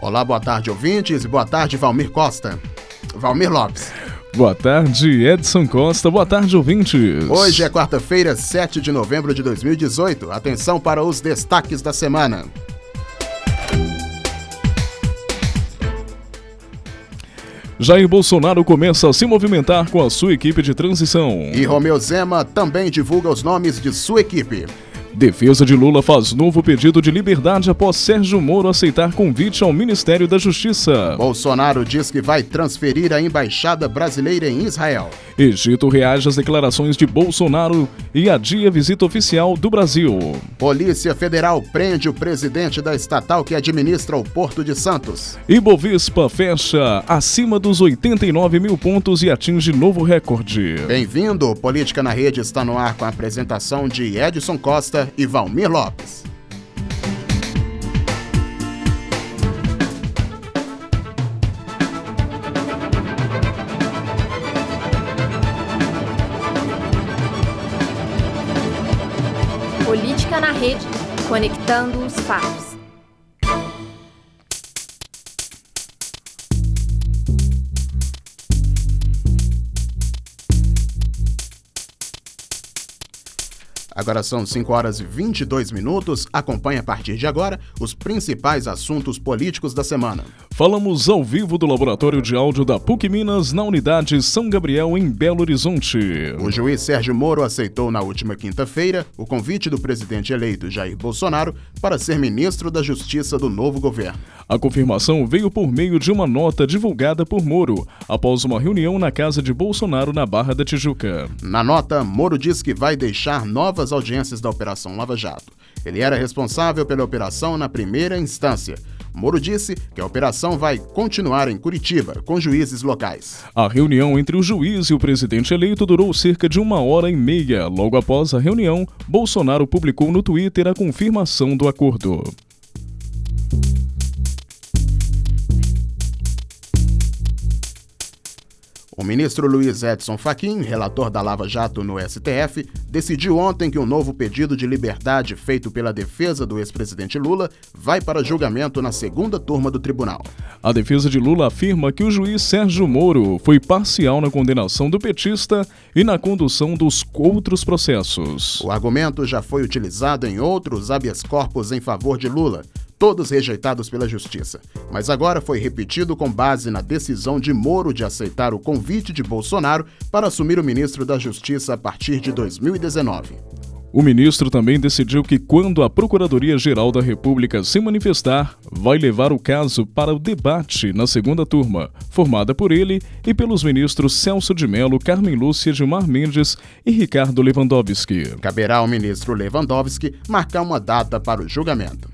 Olá, boa tarde, ouvintes, e boa tarde, Valmir Costa. Valmir Lopes. Boa tarde, Edson Costa. Boa tarde, ouvintes. Hoje é quarta-feira, 7 de novembro de 2018. Atenção para os destaques da semana. Jair Bolsonaro começa a se movimentar com a sua equipe de transição. E Romeu Zema também divulga os nomes de sua equipe. Defesa de Lula faz novo pedido de liberdade após Sérgio Moro aceitar convite ao Ministério da Justiça. Bolsonaro diz que vai transferir a embaixada brasileira em Israel. Egito reage às declarações de Bolsonaro e adia visita oficial do Brasil. Polícia Federal prende o presidente da estatal que administra o Porto de Santos. Bovespa fecha acima dos 89 mil pontos e atinge novo recorde. Bem-vindo, Política na Rede está no ar com a apresentação de Edson Costa e Valmir Lopes. Política na Rede, conectando os fatos. Agora são 5 horas e 22 minutos. Acompanhe a partir de agora os principais assuntos políticos da semana. Falamos ao vivo do Laboratório de Áudio da PUC Minas na unidade São Gabriel, em Belo Horizonte. O juiz Sérgio Moro aceitou na última quinta-feira o convite do presidente eleito Jair Bolsonaro para ser ministro da Justiça do novo governo. A confirmação veio por meio de uma nota divulgada por Moro após uma reunião na casa de Bolsonaro na Barra da Tijuca. Na nota, Moro diz que vai deixar novas audiências da Operação Lava Jato. Ele era responsável pela operação na primeira instância. Moro disse que a operação vai continuar em Curitiba, com juízes locais. A reunião entre o juiz e o presidente eleito durou cerca de uma hora e meia. Logo após a reunião, Bolsonaro publicou no Twitter a confirmação do acordo. O ministro Luiz Edson Fachin, relator da Lava Jato no STF, decidiu ontem que um novo pedido de liberdade feito pela defesa do ex-presidente Lula vai para julgamento na segunda turma do tribunal. A defesa de Lula afirma que o juiz Sérgio Moro foi parcial na condenação do petista e na condução dos outros processos. O argumento já foi utilizado em outros habeas corpus em favor de Lula todos rejeitados pela Justiça. Mas agora foi repetido com base na decisão de Moro de aceitar o convite de Bolsonaro para assumir o ministro da Justiça a partir de 2019. O ministro também decidiu que, quando a Procuradoria-Geral da República se manifestar, vai levar o caso para o debate na segunda turma, formada por ele e pelos ministros Celso de Mello, Carmen Lúcia Gilmar Mendes e Ricardo Lewandowski. Caberá ao ministro Lewandowski marcar uma data para o julgamento.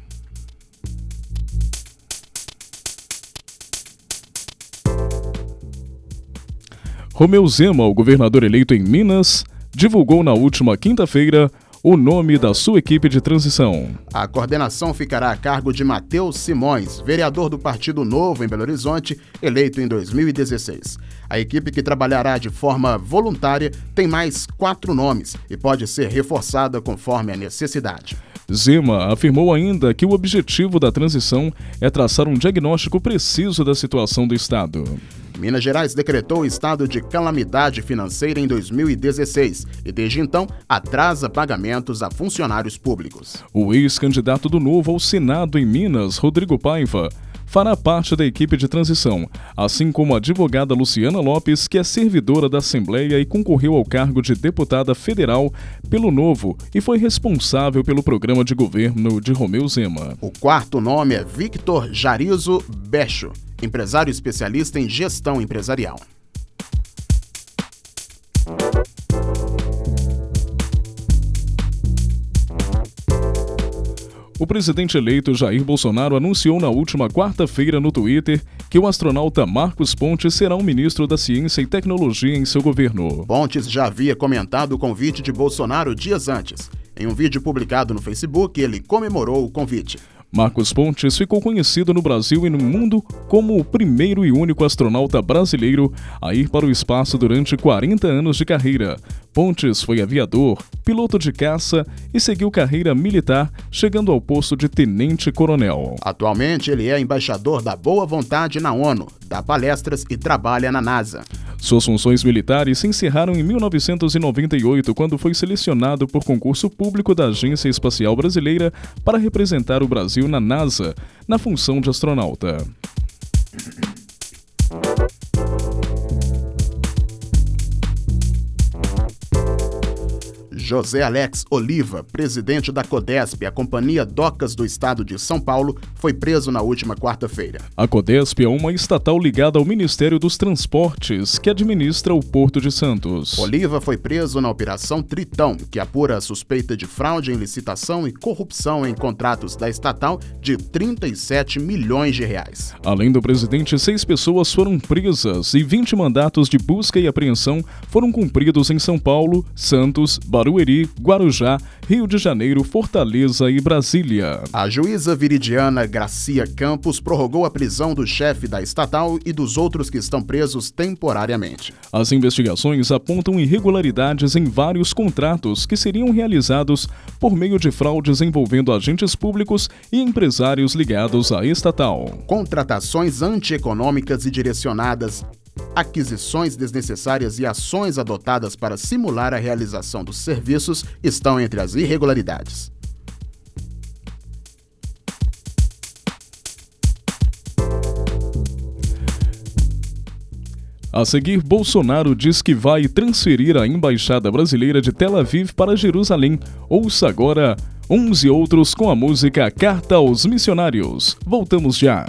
Romeu Zema, o governador eleito em Minas, divulgou na última quinta-feira o nome da sua equipe de transição. A coordenação ficará a cargo de Matheus Simões, vereador do Partido Novo em Belo Horizonte, eleito em 2016. A equipe que trabalhará de forma voluntária tem mais quatro nomes e pode ser reforçada conforme a necessidade. Zema afirmou ainda que o objetivo da transição é traçar um diagnóstico preciso da situação do Estado. Minas Gerais decretou o estado de calamidade financeira em 2016 e, desde então, atrasa pagamentos a funcionários públicos. O ex-candidato do Novo ao Senado em Minas, Rodrigo Paiva, fará parte da equipe de transição, assim como a advogada Luciana Lopes, que é servidora da Assembleia e concorreu ao cargo de deputada federal pelo Novo e foi responsável pelo programa de governo de Romeu Zema. O quarto nome é Victor Jarizo Becho empresário especialista em gestão empresarial. O presidente eleito Jair Bolsonaro anunciou na última quarta-feira no Twitter que o astronauta Marcos Pontes será o ministro da Ciência e Tecnologia em seu governo. Pontes já havia comentado o convite de Bolsonaro dias antes. Em um vídeo publicado no Facebook, ele comemorou o convite. Marcos Pontes ficou conhecido no Brasil e no mundo como o primeiro e único astronauta brasileiro a ir para o espaço durante 40 anos de carreira. Pontes foi aviador, piloto de caça e seguiu carreira militar, chegando ao posto de tenente-coronel. Atualmente, ele é embaixador da boa vontade na ONU, dá palestras e trabalha na NASA. Suas funções militares se encerraram em 1998, quando foi selecionado por concurso público da Agência Espacial Brasileira para representar o Brasil na NASA, na função de astronauta. José Alex Oliva, presidente da Codesp, a Companhia Docas do Estado de São Paulo, foi preso na última quarta-feira. A Codesp é uma estatal ligada ao Ministério dos Transportes, que administra o Porto de Santos. Oliva foi preso na Operação Tritão, que apura a suspeita de fraude em licitação e corrupção em contratos da estatal de 37 milhões de reais. Além do presidente, seis pessoas foram presas e 20 mandatos de busca e apreensão foram cumpridos em São Paulo, Santos, Barueri Barueri, Guarujá, Rio de Janeiro, Fortaleza e Brasília. A juíza viridiana Gracia Campos prorrogou a prisão do chefe da estatal e dos outros que estão presos temporariamente. As investigações apontam irregularidades em vários contratos que seriam realizados por meio de fraudes envolvendo agentes públicos e empresários ligados à estatal. Contratações antieconômicas e direcionadas aquisições desnecessárias e ações adotadas para simular a realização dos serviços estão entre as irregularidades. A seguir, Bolsonaro diz que vai transferir a embaixada brasileira de Tel Aviv para Jerusalém. Ouça agora uns e outros com a música Carta aos Missionários. Voltamos já.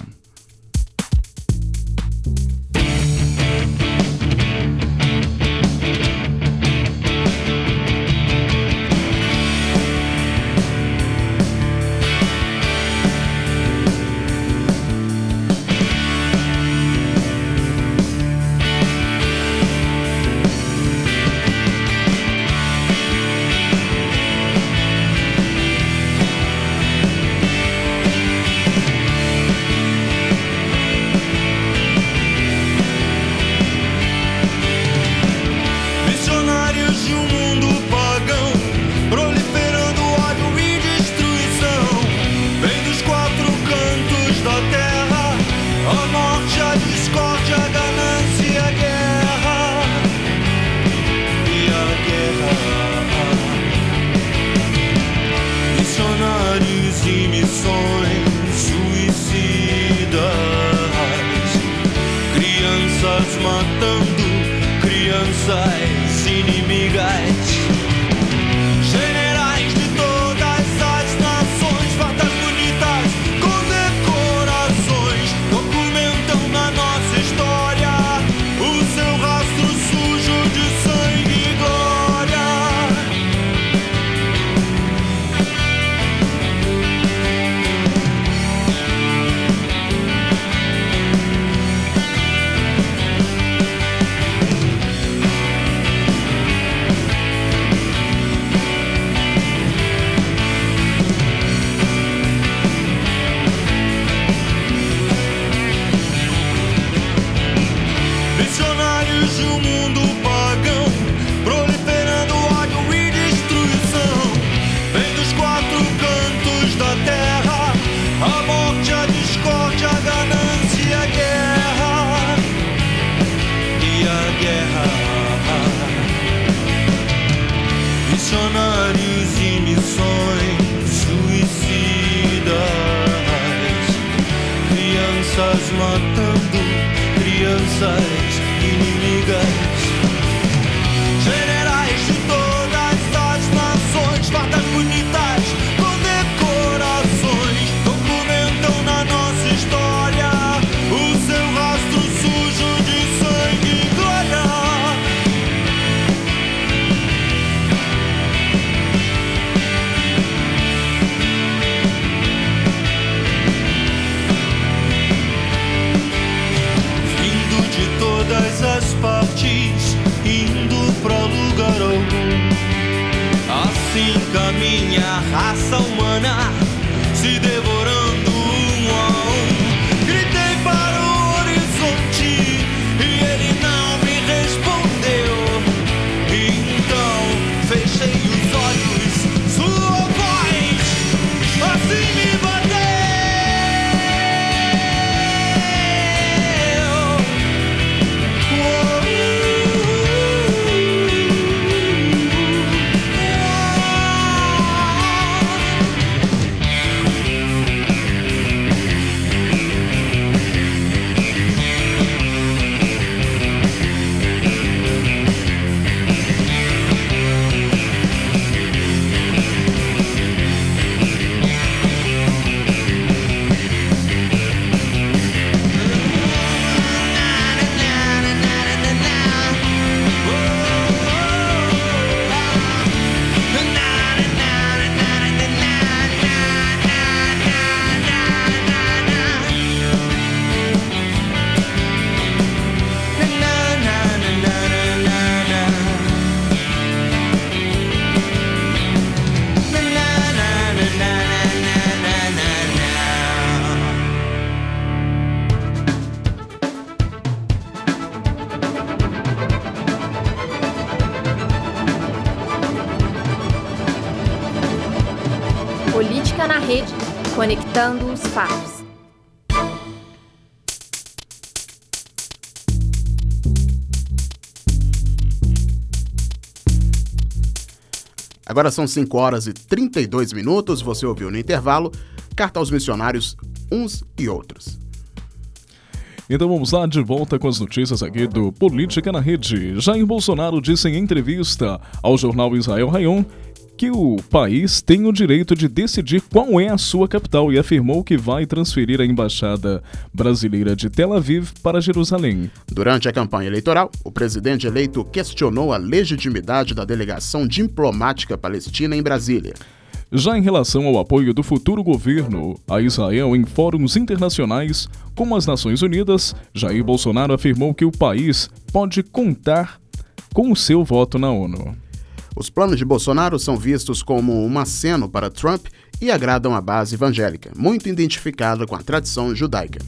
Conectando os fatos. Agora são 5 horas e 32 minutos. Você ouviu no intervalo Carta aos Missionários, uns e outros. Então vamos lá, de volta com as notícias aqui do Política na Rede. Jair Bolsonaro disse em entrevista ao jornal Israel Rayon que o país tem o direito de decidir qual é a sua capital e afirmou que vai transferir a embaixada brasileira de Tel Aviv para Jerusalém. Durante a campanha eleitoral, o presidente eleito questionou a legitimidade da delegação diplomática palestina em Brasília. Já em relação ao apoio do futuro governo a Israel em fóruns internacionais, como as Nações Unidas, Jair Bolsonaro afirmou que o país pode contar com o seu voto na ONU. Os planos de Bolsonaro são vistos como um aceno para Trump e agradam a base evangélica, muito identificada com a tradição judaica.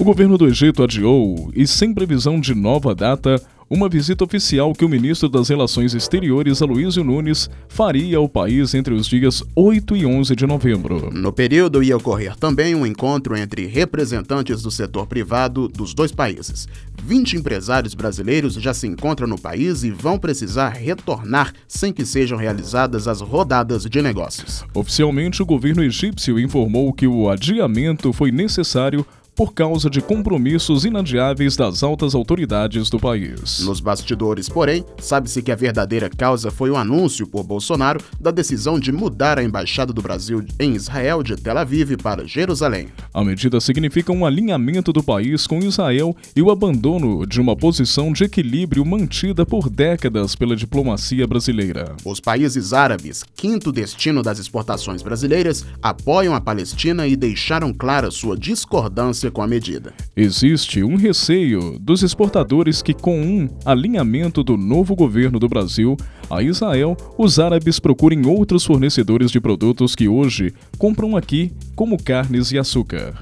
O governo do Egito adiou, e sem previsão de nova data, uma visita oficial que o ministro das Relações Exteriores, Aloysio Nunes, faria ao país entre os dias 8 e 11 de novembro. No período ia ocorrer também um encontro entre representantes do setor privado dos dois países. 20 empresários brasileiros já se encontram no país e vão precisar retornar sem que sejam realizadas as rodadas de negócios. Oficialmente, o governo egípcio informou que o adiamento foi necessário por causa de compromissos inadiáveis das altas autoridades do país. Nos bastidores, porém, sabe-se que a verdadeira causa foi o anúncio por Bolsonaro da decisão de mudar a embaixada do Brasil em Israel de Tel Aviv para Jerusalém. A medida significa um alinhamento do país com Israel e o abandono de uma posição de equilíbrio mantida por décadas pela diplomacia brasileira. Os países árabes, quinto destino das exportações brasileiras, apoiam a Palestina e deixaram clara sua discordância com a medida. Existe um receio dos exportadores que, com um alinhamento do novo governo do Brasil a Israel, os árabes procurem outros fornecedores de produtos que hoje compram aqui, como carnes e açúcar.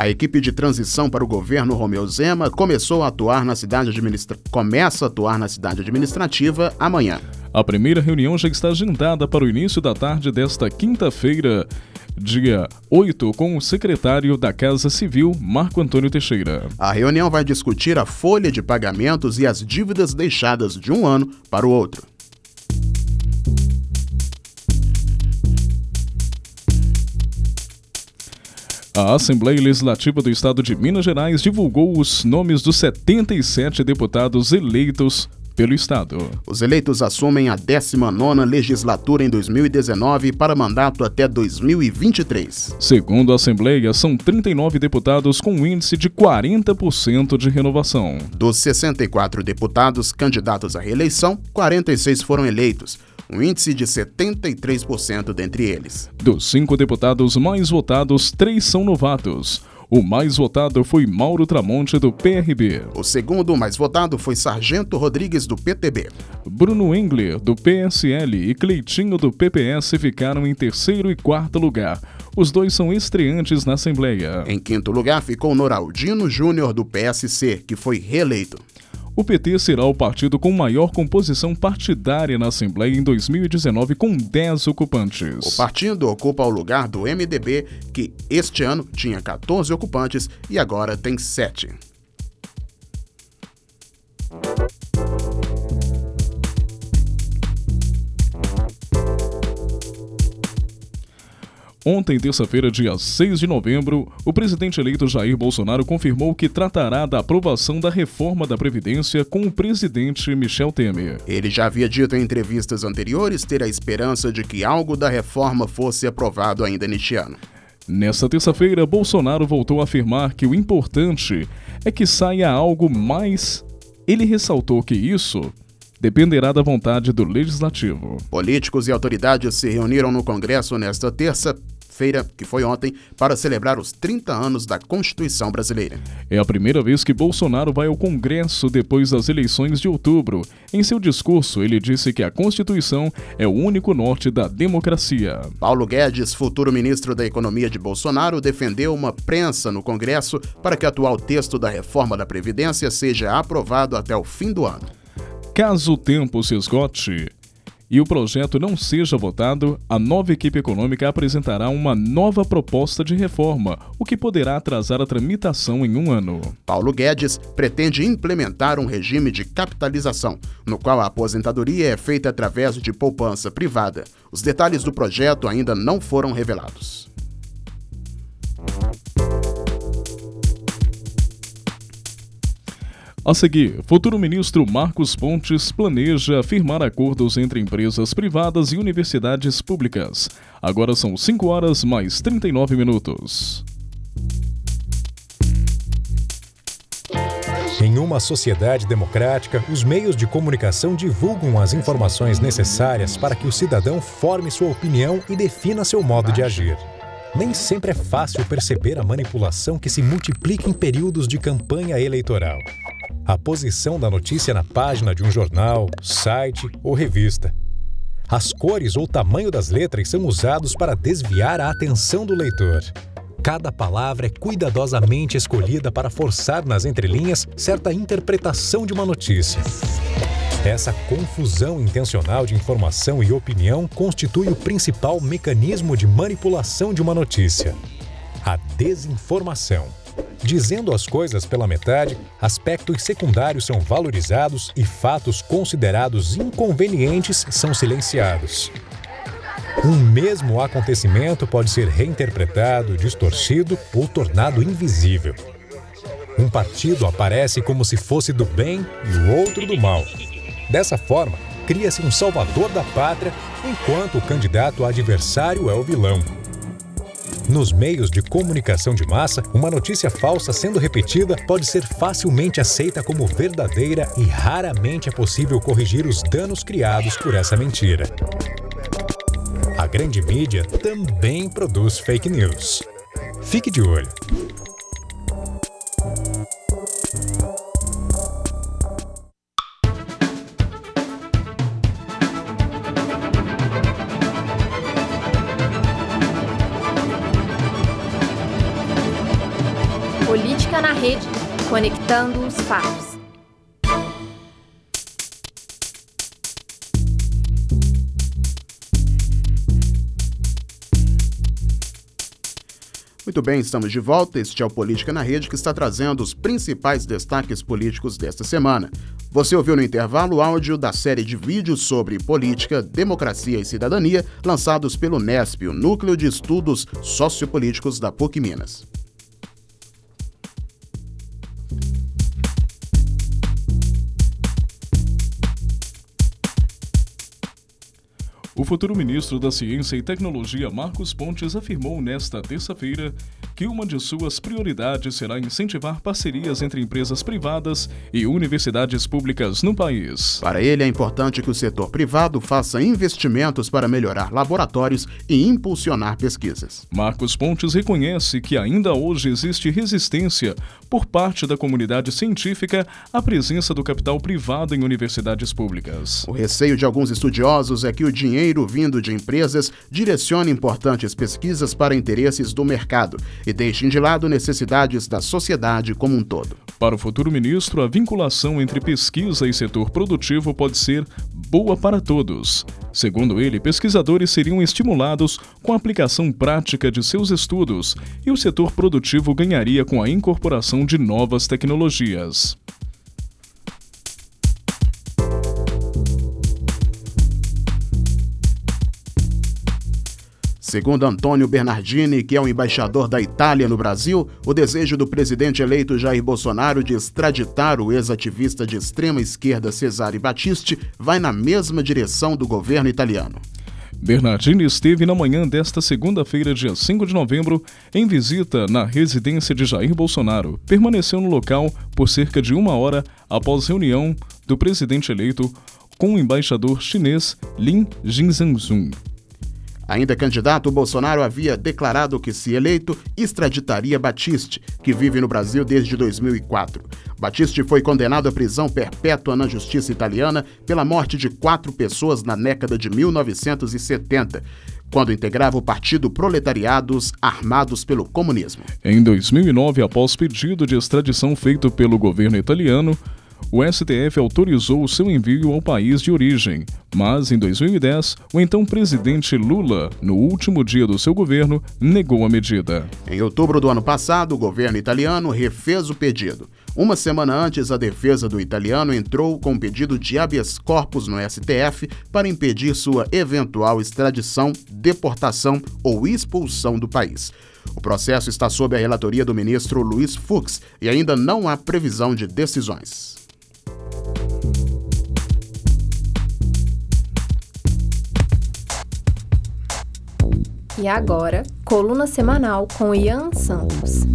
A equipe de transição para o governo Romeu Zema começou a atuar na cidade administra... começa a atuar na cidade administrativa amanhã. A primeira reunião já está agendada para o início da tarde desta quinta-feira, dia 8, com o secretário da Casa Civil, Marco Antônio Teixeira. A reunião vai discutir a folha de pagamentos e as dívidas deixadas de um ano para o outro. A Assembleia Legislativa do Estado de Minas Gerais divulgou os nomes dos 77 deputados eleitos pelo Estado. Os eleitos assumem a 19ª legislatura em 2019 para mandato até 2023. Segundo a Assembleia, são 39 deputados com um índice de 40% de renovação. Dos 64 deputados candidatos à reeleição, 46 foram eleitos, um índice de 73% dentre eles. Dos cinco deputados mais votados, três são novatos. O mais votado foi Mauro Tramonte, do PRB. O segundo mais votado foi Sargento Rodrigues, do PTB. Bruno Engler, do PSL, e Cleitinho, do PPS, ficaram em terceiro e quarto lugar. Os dois são estreantes na Assembleia. Em quinto lugar ficou Noraldino Júnior, do PSC, que foi reeleito. O PT será o partido com maior composição partidária na Assembleia em 2019, com 10 ocupantes. O partido ocupa o lugar do MDB, que este ano tinha 14 ocupantes e agora tem 7. Ontem, terça-feira, dia 6 de novembro, o presidente eleito Jair Bolsonaro confirmou que tratará da aprovação da reforma da Previdência com o presidente Michel Temer. Ele já havia dito em entrevistas anteriores ter a esperança de que algo da reforma fosse aprovado ainda neste ano. Nesta terça-feira, Bolsonaro voltou a afirmar que o importante é que saia algo mais. Ele ressaltou que isso dependerá da vontade do legislativo. Políticos e autoridades se reuniram no Congresso nesta terça terça-feira, que foi ontem, para celebrar os 30 anos da Constituição brasileira. É a primeira vez que Bolsonaro vai ao Congresso depois das eleições de outubro. Em seu discurso, ele disse que a Constituição é o único norte da democracia. Paulo Guedes, futuro ministro da Economia de Bolsonaro, defendeu uma prensa no Congresso para que o atual texto da reforma da Previdência seja aprovado até o fim do ano. Caso o tempo se esgote, e o projeto não seja votado, a nova equipe econômica apresentará uma nova proposta de reforma, o que poderá atrasar a tramitação em um ano. Paulo Guedes pretende implementar um regime de capitalização, no qual a aposentadoria é feita através de poupança privada. Os detalhes do projeto ainda não foram revelados. A seguir, futuro ministro Marcos Pontes planeja firmar acordos entre empresas privadas e universidades públicas. Agora são 5 horas mais 39 minutos. Em uma sociedade democrática, os meios de comunicação divulgam as informações necessárias para que o cidadão forme sua opinião e defina seu modo de agir. Nem sempre é fácil perceber a manipulação que se multiplica em períodos de campanha eleitoral a posição da notícia na página de um jornal, site ou revista. As cores ou tamanho das letras são usados para desviar a atenção do leitor. Cada palavra é cuidadosamente escolhida para forçar nas entrelinhas certa interpretação de uma notícia. Essa confusão intencional de informação e opinião constitui o principal mecanismo de manipulação de uma notícia: a desinformação. Dizendo as coisas pela metade, aspectos secundários são valorizados e fatos considerados inconvenientes são silenciados. Um mesmo acontecimento pode ser reinterpretado, distorcido ou tornado invisível. Um partido aparece como se fosse do bem e o outro do mal. Dessa forma, cria-se um salvador da pátria, enquanto o candidato adversário é o vilão. Nos meios de comunicação de massa, uma notícia falsa sendo repetida pode ser facilmente aceita como verdadeira e raramente é possível corrigir os danos criados por essa mentira. A grande mídia também produz fake news. Fique de olho. Política na Rede, conectando os fatos. Muito bem, estamos de volta. Este é o Política na Rede que está trazendo os principais destaques políticos desta semana. Você ouviu no intervalo o áudio da série de vídeos sobre política, democracia e cidadania lançados pelo NESP, o Núcleo de Estudos Sociopolíticos da PUC Minas. O futuro ministro da Ciência e Tecnologia, Marcos Pontes, afirmou nesta terça-feira que uma de suas prioridades será incentivar parcerias entre empresas privadas e universidades públicas no país. Para ele, é importante que o setor privado faça investimentos para melhorar laboratórios e impulsionar pesquisas. Marcos Pontes reconhece que ainda hoje existe resistência por parte da comunidade científica à presença do capital privado em universidades públicas. O receio de alguns estudiosos é que o dinheiro vindo de empresas direcione importantes pesquisas para interesses do mercado e deixem de lado necessidades da sociedade como um todo. Para o futuro ministro, a vinculação entre pesquisa e setor produtivo pode ser boa para todos. Segundo ele, pesquisadores seriam estimulados com a aplicação prática de seus estudos e o setor produtivo ganharia com a incorporação de novas tecnologias. Segundo Antônio Bernardini, que é o embaixador da Itália no Brasil, o desejo do presidente eleito Jair Bolsonaro de extraditar o ex-ativista de extrema esquerda Cesare Battisti vai na mesma direção do governo italiano. Bernardini esteve na manhã desta segunda-feira, dia 5 de novembro, em visita na residência de Jair Bolsonaro. Permaneceu no local por cerca de uma hora após reunião do presidente eleito com o embaixador chinês Lin Jinzhangzhong. Ainda candidato, Bolsonaro havia declarado que, se eleito, extraditaria Batiste, que vive no Brasil desde 2004. Batiste foi condenado à prisão perpétua na justiça italiana pela morte de quatro pessoas na década de 1970 quando integrava o Partido Proletariados Armados pelo Comunismo. Em 2009, após pedido de extradição feito pelo governo italiano, o STF autorizou o seu envio ao país de origem, mas em 2010, o então presidente Lula, no último dia do seu governo, negou a medida. Em outubro do ano passado, o governo italiano refez o pedido. Uma semana antes, a defesa do italiano entrou com um pedido de habeas corpus no STF para impedir sua eventual extradição, deportação ou expulsão do país. O processo está sob a relatoria do ministro Luiz Fux e ainda não há previsão de decisões. E agora, coluna semanal com Ian Santos.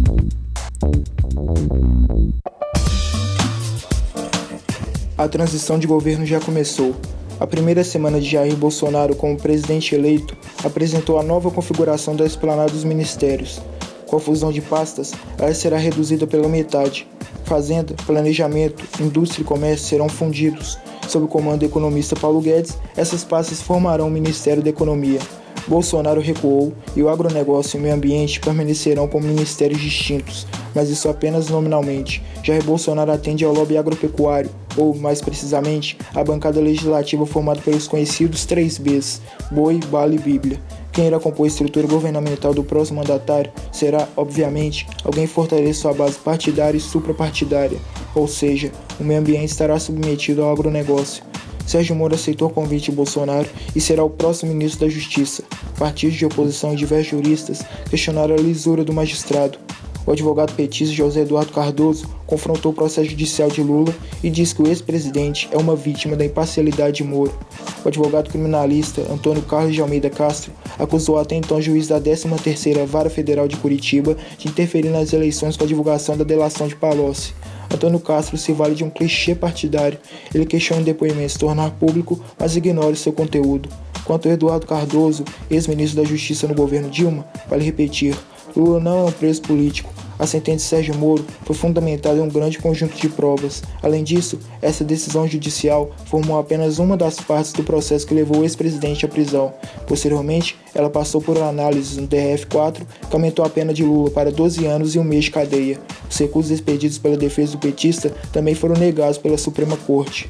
A transição de governo já começou. A primeira semana de Jair Bolsonaro como presidente eleito apresentou a nova configuração da esplanada dos ministérios. Com a fusão de pastas, ela será reduzida pela metade. Fazenda, planejamento, indústria e comércio serão fundidos. Sob o comando do economista Paulo Guedes, essas pastas formarão o Ministério da Economia. Bolsonaro recuou e o agronegócio e o meio ambiente permanecerão como ministérios distintos, mas isso apenas nominalmente. Jair Bolsonaro atende ao lobby agropecuário, ou, mais precisamente, a bancada legislativa formada pelos conhecidos 3Bs, Boi, Bala e Bíblia. Quem irá compor a estrutura governamental do próximo mandatário será, obviamente, alguém que fortaleça sua base partidária e suprapartidária, ou seja, o meio ambiente estará submetido ao agronegócio. Sérgio Moro aceitou o convite de Bolsonaro e será o próximo ministro da Justiça. Partidos de oposição e diversos juristas questionaram a lisura do magistrado. O advogado petista José Eduardo Cardoso confrontou o processo judicial de Lula e disse que o ex-presidente é uma vítima da imparcialidade de Moro. O advogado criminalista Antônio Carlos de Almeida Castro acusou até então o juiz da 13ª Vara Federal de Curitiba de interferir nas eleições com a divulgação da delação de Palocci. Antônio Castro se vale de um clichê partidário. Ele questiona o depoimento se tornar público, mas ignora o seu conteúdo. Quanto a Eduardo Cardoso, ex-ministro da Justiça no governo Dilma, vale repetir: Lula não é um preso político. A sentença de Sérgio Moro foi fundamentada em um grande conjunto de provas. Além disso, essa decisão judicial formou apenas uma das partes do processo que levou o ex-presidente à prisão. Posteriormente, ela passou por análise no DRF-4, que aumentou a pena de Lula para 12 anos e um mês de cadeia. Os recursos expedidos pela defesa do petista também foram negados pela Suprema Corte.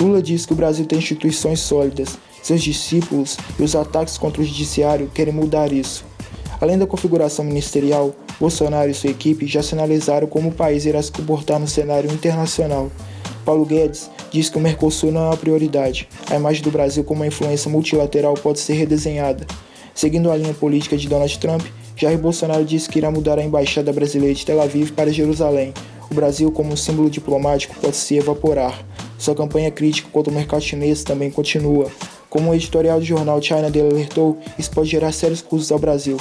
Lula diz que o Brasil tem instituições sólidas. Seus discípulos e os ataques contra o judiciário querem mudar isso. Além da configuração ministerial, Bolsonaro e sua equipe já sinalizaram como o país irá se comportar no cenário internacional. Paulo Guedes diz que o Mercosul não é uma prioridade. A imagem do Brasil como uma influência multilateral pode ser redesenhada. Seguindo a linha política de Donald Trump, Jair Bolsonaro disse que irá mudar a embaixada brasileira de Tel Aviv para Jerusalém. O Brasil, como um símbolo diplomático, pode se evaporar. Sua campanha crítica contra o mercado chinês também continua. Como o editorial do jornal China Daily alertou, isso pode gerar sérios custos ao Brasil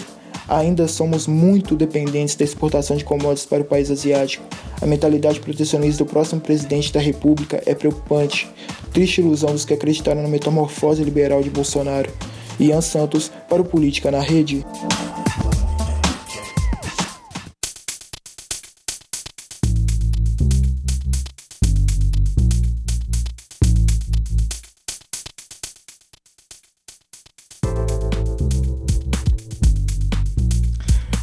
ainda somos muito dependentes da exportação de commodities para o país asiático. A mentalidade protecionista do próximo presidente da República é preocupante. Triste ilusão dos que acreditaram na metamorfose liberal de Bolsonaro. Ian Santos para o Política na Rede.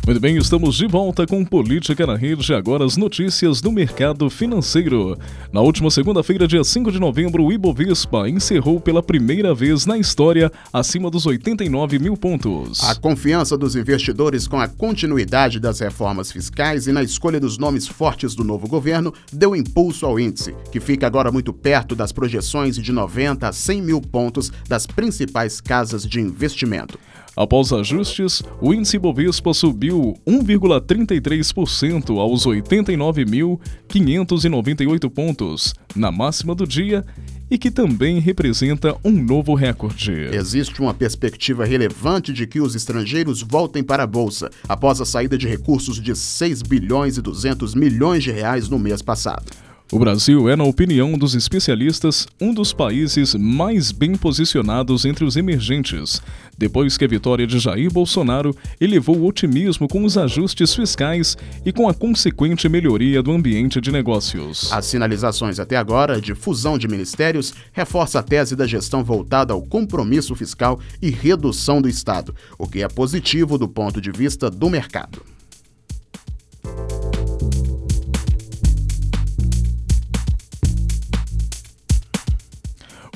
Muito bem, estamos de volta com Política na Rede, agora as notícias do mercado financeiro. Na última segunda-feira, dia 5 de novembro, o Ibovespa encerrou pela primeira vez na história acima dos 89 mil pontos. A confiança dos investidores com a continuidade das reformas fiscais e na escolha dos nomes fortes do novo governo deu impulso ao índice, que fica agora muito perto das projeções de 90 a 100 mil pontos das principais casas de investimento. Após ajustes, o índice Bovespa subiu 1,33% aos 89.598 pontos, na máxima do dia, e que também representa um novo recorde. Existe uma perspectiva relevante de que os estrangeiros voltem para a bolsa após a saída de recursos de 6 bilhões e 200 milhões de reais no mês passado. O Brasil é, na opinião dos especialistas, um dos países mais bem posicionados entre os emergentes, depois que a vitória de Jair Bolsonaro elevou o otimismo com os ajustes fiscais e com a consequente melhoria do ambiente de negócios. As sinalizações até agora de fusão de ministérios reforça a tese da gestão voltada ao compromisso fiscal e redução do Estado, o que é positivo do ponto de vista do mercado.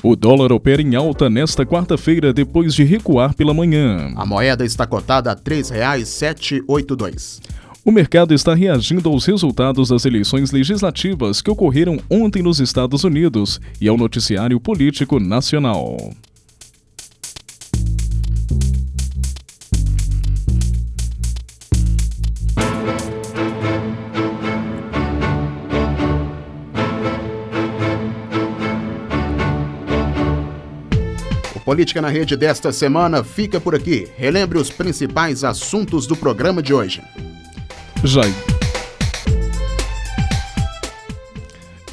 O dólar opera em alta nesta quarta-feira depois de recuar pela manhã. A moeda está cotada a R$ 3,782. O mercado está reagindo aos resultados das eleições legislativas que ocorreram ontem nos Estados Unidos e ao noticiário político nacional. Política na Rede desta semana fica por aqui. Relembre os principais assuntos do programa de hoje. Jair.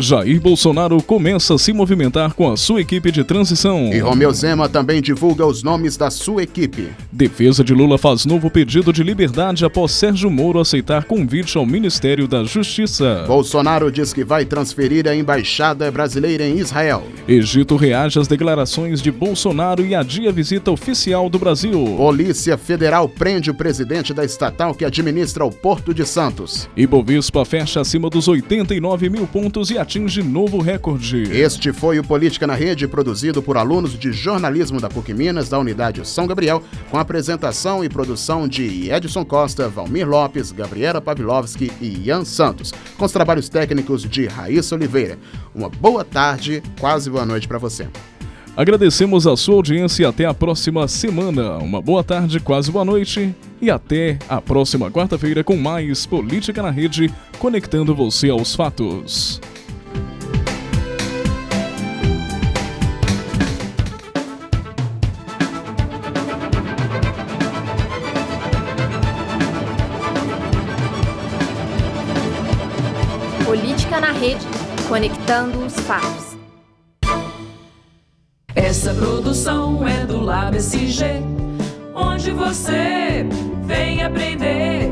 Jair Bolsonaro começa a se movimentar com a sua equipe de transição. E Romeu Zema também divulga os nomes da sua equipe. Defesa de Lula faz novo pedido de liberdade após Sérgio Moro aceitar convite ao Ministério da Justiça. Bolsonaro diz que vai transferir a embaixada brasileira em Israel. Egito reage às declarações de Bolsonaro e adia a visita oficial do Brasil. Polícia Federal prende o presidente da estatal que administra o Porto de Santos. Ibovespa fecha acima dos 89 mil pontos e atinge novo recorde. Este foi o Política na Rede, produzido por alunos de jornalismo da PUC Minas, da Unidade São Gabriel, com apresentação e produção de Edson Costa, Valmir Lopes, Gabriela Pavlovski e Ian Santos, com os trabalhos técnicos de Raíssa Oliveira. Uma boa tarde, quase boa noite para você. Agradecemos a sua audiência e até a próxima semana. Uma boa tarde, quase boa noite e até a próxima quarta-feira com mais Política na Rede, conectando você aos fatos. Conectando os fatos. Essa produção é do Lab onde você vem aprender